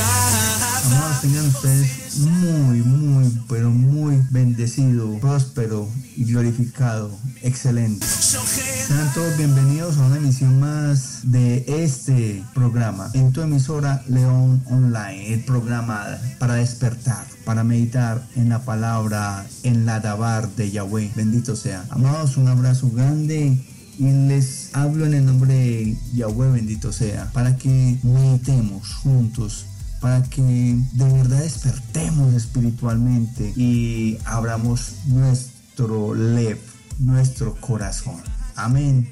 Amados, tengan ustedes muy, muy, pero muy bendecido, próspero y glorificado. Excelente. Sean todos bienvenidos a una emisión más de este programa en tu emisora León Online, el programa para despertar, para meditar en la palabra, en la dabar de Yahweh. Bendito sea. Amados, un abrazo grande y les hablo en el nombre de Yahweh bendito sea, para que meditemos juntos, para que de verdad despertemos espiritualmente y abramos nuestro lev, nuestro corazón. Amén.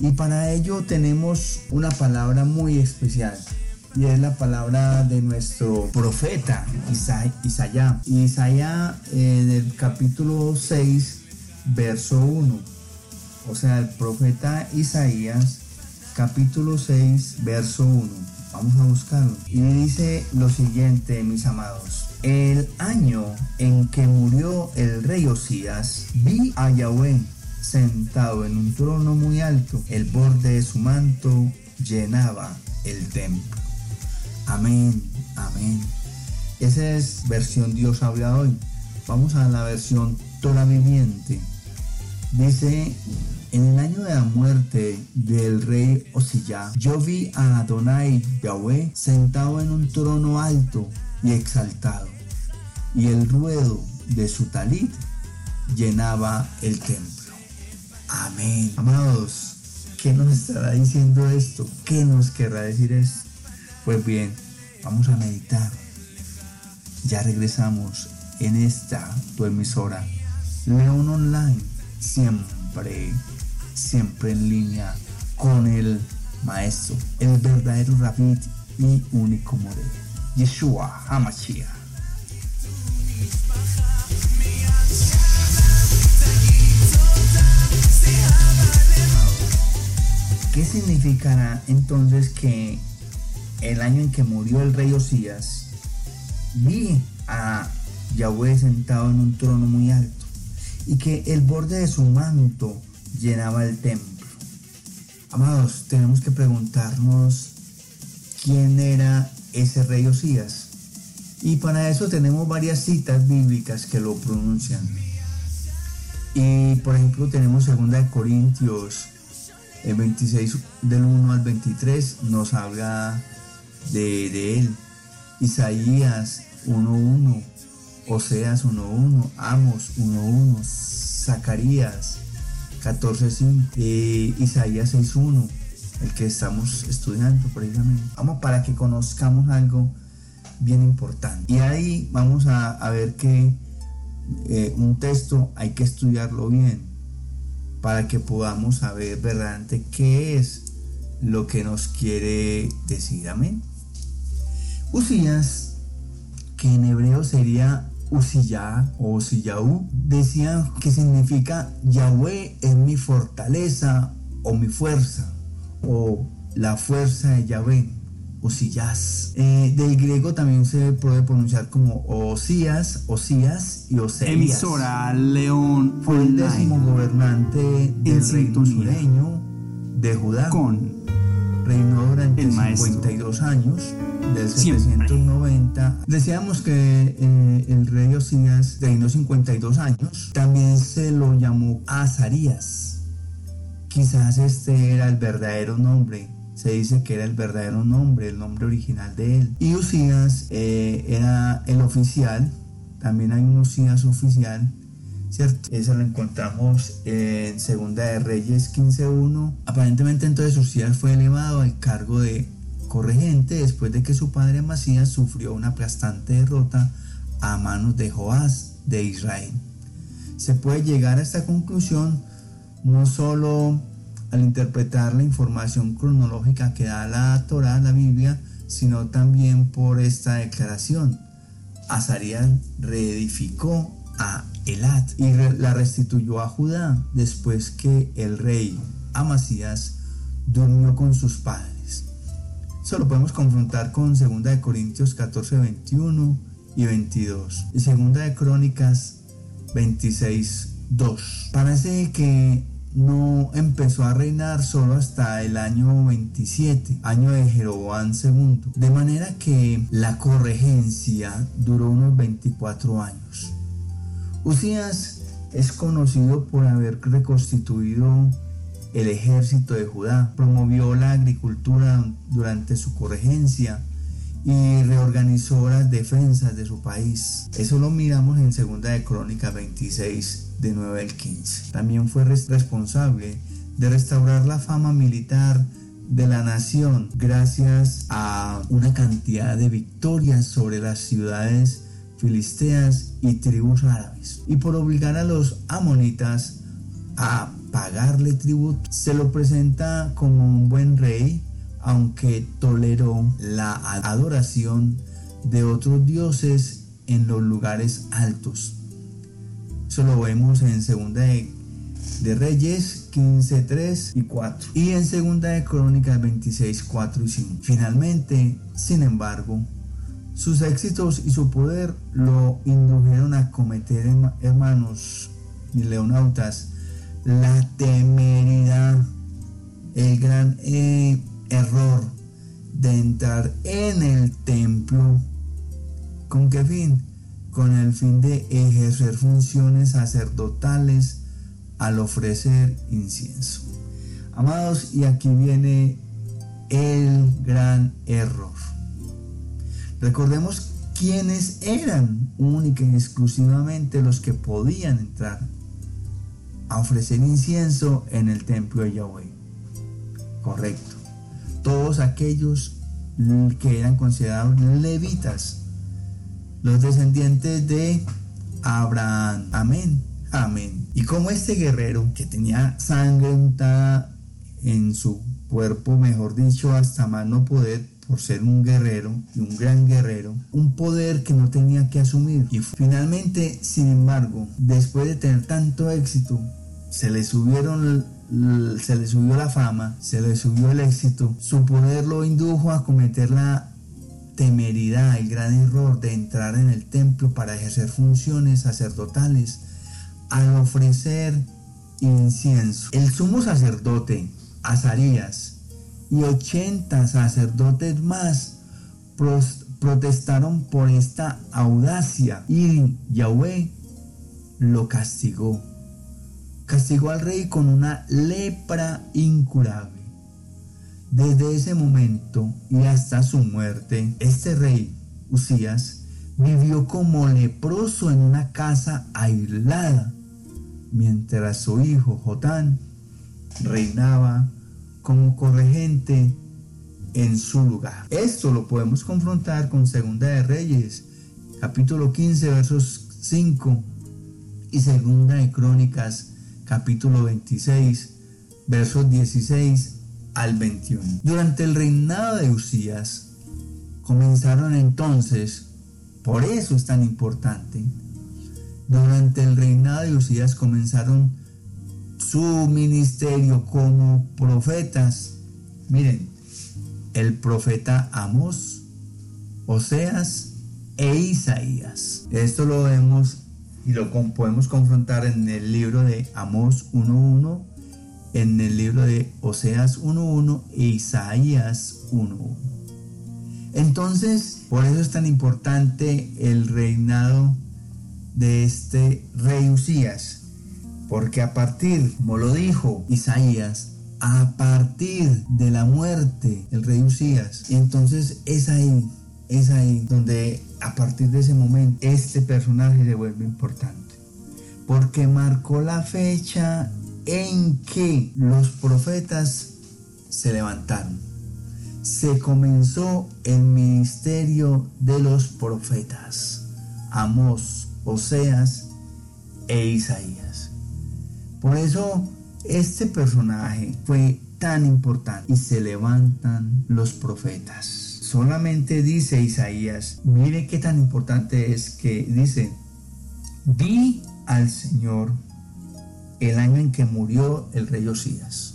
Y para ello tenemos una palabra muy especial y es la palabra de nuestro profeta Isaías. Isaías en el capítulo 6, verso 1 o sea, el profeta Isaías, capítulo 6, verso 1. Vamos a buscarlo. Y dice lo siguiente, mis amados. El año en que murió el rey Osías, vi a Yahweh sentado en un trono muy alto. El borde de su manto llenaba el templo. Amén, amén. Esa es versión Dios habla hoy. Vamos a la versión Torah viviente. Dice, en el año de la muerte del rey Osiyah, yo vi a Adonai Yahweh sentado en un trono alto y exaltado, y el ruedo de su talit llenaba el templo. Amén. Amados, ¿qué nos estará diciendo esto? ¿Qué nos querrá decir esto? Pues bien, vamos a meditar. Ya regresamos en esta tu emisora, León Online siempre, siempre en línea con el maestro, el verdadero Rabbi y único modelo, Yeshua HaMashiach. ¿Qué significará entonces que el año en que murió el rey Osías, vi a Yahweh sentado en un trono muy alto? y que el borde de su manto llenaba el templo. Amados, tenemos que preguntarnos quién era ese rey Osías. Y para eso tenemos varias citas bíblicas que lo pronuncian. Y por ejemplo tenemos 2 Corintios el 26 del 1 al 23 nos habla de, de él. Isaías 1.1 Oseas 1.1, Amos 1.1, Zacarías 14.5, eh, Isaías 6.1, el que estamos estudiando precisamente. Vamos para que conozcamos algo bien importante. Y ahí vamos a, ver que eh, un texto hay que estudiarlo bien para que podamos saber verdaderamente qué es lo que nos quiere decir. Amén. Usías, que en hebreo sería Usiyah o Usiyahu decían que significa Yahweh es mi fortaleza o mi fuerza o la fuerza de Yahweh. Osías. Eh, del griego también se puede pronunciar como Osías, Osías y Oseas. Emisora León Fue el décimo gobernante del reino sureño de Judá. Con Reinó durante 52 años, del 790. Decíamos que eh, el rey Osías reinó 52 años. También se lo llamó Azarías. Quizás este era el verdadero nombre. Se dice que era el verdadero nombre, el nombre original de él. Y Usías eh, era el oficial. También hay un Usías oficial ¿cierto? Eso lo encontramos en Segunda de Reyes 15.1. Aparentemente entonces Usías fue elevado al cargo de corregente después de que su padre Amasías sufrió una aplastante derrota a manos de Joás de Israel. Se puede llegar a esta conclusión no solo al interpretar la información cronológica que da la Torah, la Biblia, sino también por esta declaración. Azarías reedificó a Elat y la restituyó a Judá después que el rey Amasías durmió con sus padres. Eso lo podemos confrontar con 2 de Corintios 14, 21 y 22 y 2 de Crónicas 26, 2. Parece que no empezó a reinar solo hasta el año 27, año de Jeroboam II. De manera que la corregencia duró unos 24 años. Usías es conocido por haber reconstituido el ejército de Judá, promovió la agricultura durante su corregencia y reorganizó las defensas de su país. Eso lo miramos en Segunda de Crónica 26 de 9 al 15. También fue responsable de restaurar la fama militar de la nación gracias a una cantidad de victorias sobre las ciudades filisteas y tribus árabes y por obligar a los amonitas a pagarle tributo se lo presenta como un buen rey aunque toleró la adoración de otros dioses en los lugares altos eso lo vemos en segunda de, Reyes 15, 3 y 4. Y en segunda de Crónicas 26, 4 y 5. Finalmente, sin embargo, sus éxitos y su poder lo indujeron a cometer, hermanos y leonautas, la temeridad, el gran eh, error de entrar en el templo. ¿Con qué fin? con el fin de ejercer funciones sacerdotales al ofrecer incienso. Amados, y aquí viene el gran error. Recordemos quiénes eran única y exclusivamente los que podían entrar a ofrecer incienso en el templo de Yahweh. Correcto. Todos aquellos que eran considerados levitas los descendientes de Abraham. Amén. Amén. Y como este guerrero que tenía sangre untada en su cuerpo, mejor dicho, hasta más no poder, por ser un guerrero y un gran guerrero, un poder que no tenía que asumir. Y finalmente, sin embargo, después de tener tanto éxito, se le subieron se le subió la fama, se le subió el éxito, su poder lo indujo a cometer la temeridad, el gran error de entrar en el templo para ejercer funciones sacerdotales al ofrecer incienso. El sumo sacerdote, Azarías, y 80 sacerdotes más protestaron por esta audacia y Yahweh lo castigó. Castigó al rey con una lepra incurable. Desde ese momento y hasta su muerte, este rey, Usías, vivió como leproso en una casa aislada, mientras su hijo Jotán reinaba como corregente en su lugar. Esto lo podemos confrontar con Segunda de Reyes, capítulo 15, versos 5 y Segunda de Crónicas, capítulo 26, versos 16 al 21. Durante el reinado de Usías comenzaron entonces, por eso es tan importante, durante el reinado de Usías comenzaron su ministerio como profetas. Miren, el profeta Amos, Oseas e Isaías. Esto lo vemos y lo podemos confrontar en el libro de Amos 1.1 en el libro de Oseas 1.1 e Isaías 1.1. Entonces, por eso es tan importante el reinado de este rey Usías, porque a partir, como lo dijo Isaías, a partir de la muerte del rey Usías, entonces es ahí, es ahí donde a partir de ese momento este personaje se vuelve importante, porque marcó la fecha en que los profetas se levantaron. Se comenzó el ministerio de los profetas, Amós, Oseas e Isaías. Por eso este personaje fue tan importante y se levantan los profetas. Solamente dice Isaías, mire qué tan importante es que dice, vi al Señor el año en que murió el rey Osías.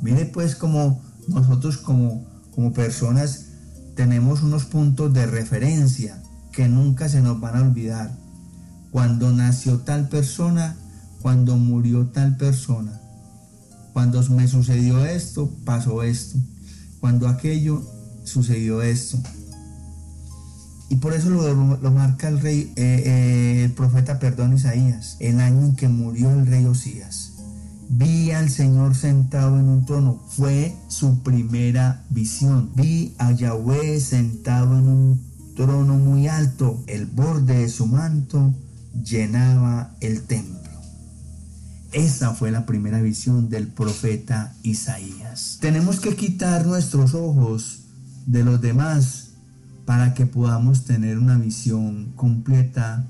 Mire pues como nosotros como, como personas tenemos unos puntos de referencia que nunca se nos van a olvidar. Cuando nació tal persona, cuando murió tal persona. Cuando me sucedió esto, pasó esto. Cuando aquello, sucedió esto. Y por eso lo, marca el rey, eh, eh, el profeta, perdón, Isaías, el año en que murió el rey Osías. Vi al Señor sentado en un trono. Fue su primera visión. Vi a Yahweh sentado en un trono muy alto. El borde de su manto llenaba el templo. Esa fue la primera visión del profeta Isaías. Tenemos que quitar nuestros ojos de los demás para que podamos tener una visión completa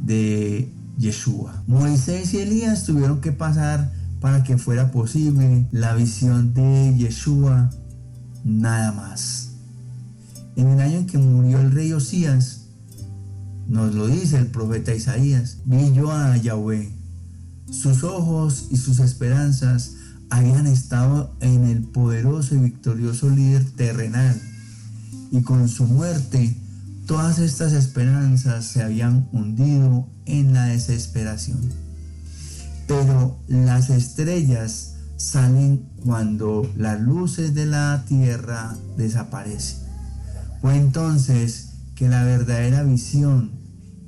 de Yeshua. Moisés y Elías tuvieron que pasar para que fuera posible la visión de Yeshua nada más. En el año en que murió el rey Osías, nos lo dice el profeta Isaías, vi yo a Yahweh. Sus ojos y sus esperanzas habían estado en el poderoso y victorioso líder terrenal. Y con su muerte, todas estas esperanzas se habían hundido en la desesperación. Pero las estrellas salen cuando las luces de la tierra desaparecen. Fue entonces que la verdadera visión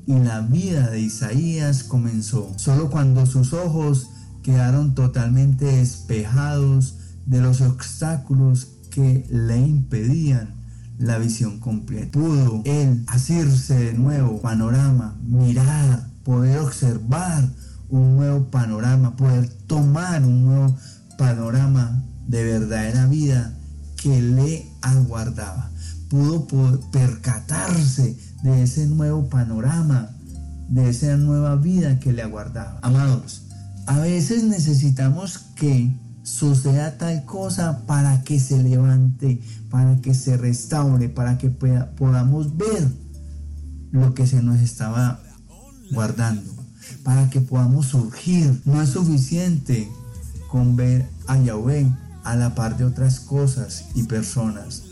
y la vida de Isaías comenzó. Solo cuando sus ojos quedaron totalmente despejados de los obstáculos que le impedían la visión completa. Pudo él asirse de nuevo panorama, mirar, poder observar un nuevo panorama, poder tomar un nuevo panorama de verdadera vida que le aguardaba pudo percatarse de ese nuevo panorama, de esa nueva vida que le aguardaba. Amados, a veces necesitamos que suceda tal cosa para que se levante, para que se restaure, para que podamos ver lo que se nos estaba guardando, para que podamos surgir. No es suficiente con ver a Yahweh a la par de otras cosas y personas.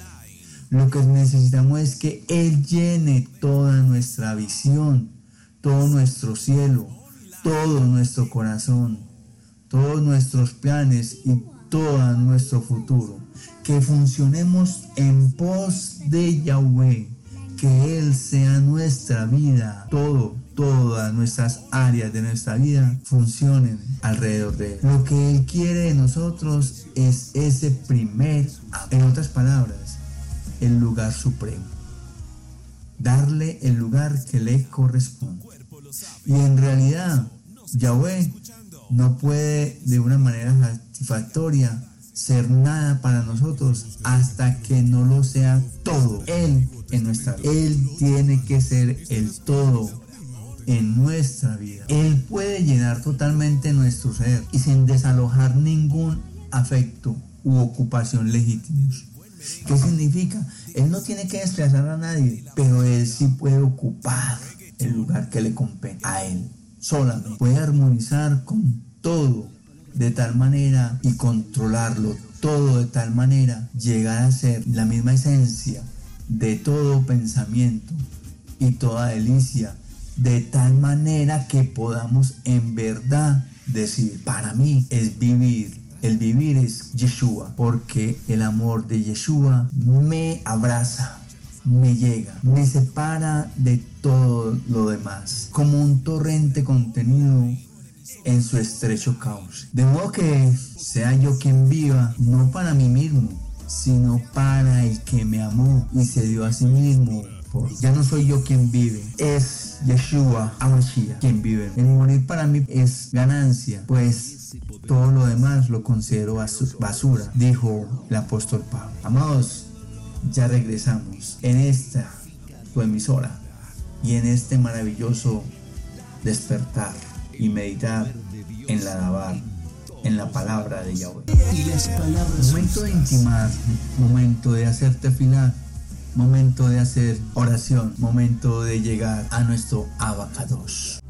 Lo que necesitamos es que Él llene toda nuestra visión, todo nuestro cielo, todo nuestro corazón, todos nuestros planes y todo nuestro futuro. Que funcionemos en pos de Yahweh, que Él sea nuestra vida, todo, todas nuestras áreas de nuestra vida funcionen alrededor de Él. Lo que Él quiere de nosotros es ese primer, en otras palabras, el lugar supremo, darle el lugar que le corresponde. Y en realidad, Yahweh no puede de una manera satisfactoria ser nada para nosotros hasta que no lo sea todo. Él en nuestra vida. Él tiene que ser el todo en nuestra vida. Él puede llenar totalmente nuestro ser y sin desalojar ningún afecto u ocupación legítimos. ¿Qué significa? Él no tiene que desplazar a nadie, pero él sí puede ocupar el lugar que le compete a él solamente. Puede armonizar con todo de tal manera y controlarlo todo de tal manera, llegar a ser la misma esencia de todo pensamiento y toda delicia, de tal manera que podamos en verdad decir, para mí es vivir el vivir es Yeshua, porque el amor de Yeshua me abraza, me llega, me separa de todo lo demás, como un torrente contenido en su estrecho cauce. De modo que sea yo quien viva, no para mí mismo, sino para el que me amó y se dio a sí mismo. ya no soy yo quien vive, es Yeshua Amashiach quien vive. El morir para mí es ganancia, pues todo lo demás lo considero basura, dijo el apóstol Pablo. Amados, ya regresamos en esta tu emisora y en este maravilloso despertar y meditar en la alabar, en la palabra de Yahweh. Momento de intimar, momento de hacerte final, momento de hacer oración, momento de llegar a nuestro. Abacados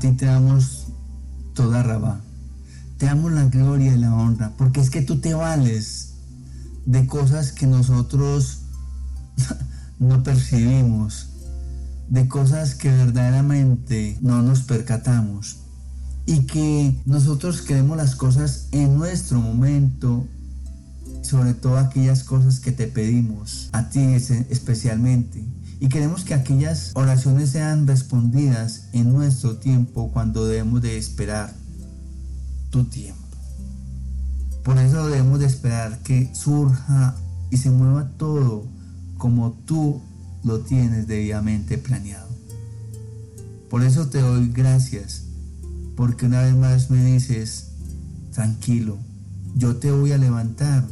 ti te damos toda raba. Te damos la gloria y la honra, porque es que tú te vales de cosas que nosotros no percibimos, de cosas que verdaderamente no nos percatamos y que nosotros queremos las cosas en nuestro momento, sobre todo aquellas cosas que te pedimos, a ti especialmente. Y queremos que aquellas oraciones sean respondidas en nuestro tiempo cuando debemos de esperar tu tiempo. Por eso debemos de esperar que surja y se mueva todo como tú lo tienes debidamente planeado. Por eso te doy gracias, porque una vez más me dices, tranquilo, yo te voy a levantar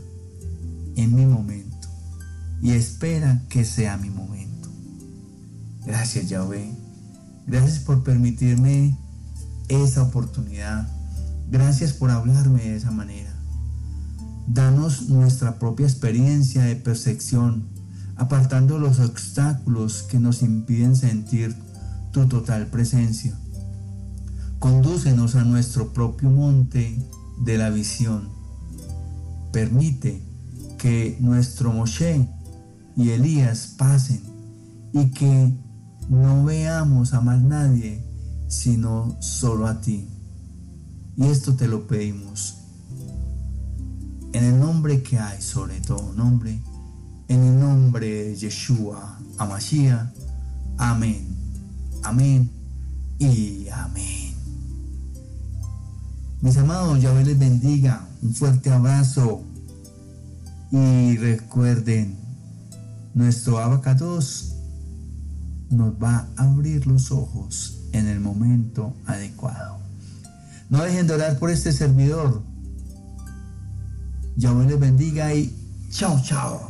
en mi momento y espera que sea mi momento. Gracias Yahweh, gracias por permitirme esa oportunidad, gracias por hablarme de esa manera. Danos nuestra propia experiencia de percepción apartando los obstáculos que nos impiden sentir tu total presencia. Condúcenos a nuestro propio monte de la visión. Permite que nuestro Moshe y Elías pasen y que no veamos a más nadie sino solo a ti. Y esto te lo pedimos. En el nombre que hay sobre todo nombre, en el nombre de Yeshua Amashiach. Amén. Amén y amén. Mis amados, Yahweh les bendiga. Un fuerte abrazo. Y recuerden, nuestro abacados nos va a abrir los ojos en el momento adecuado. No dejen de orar por este servidor. Yahweh les bendiga y chao, chao.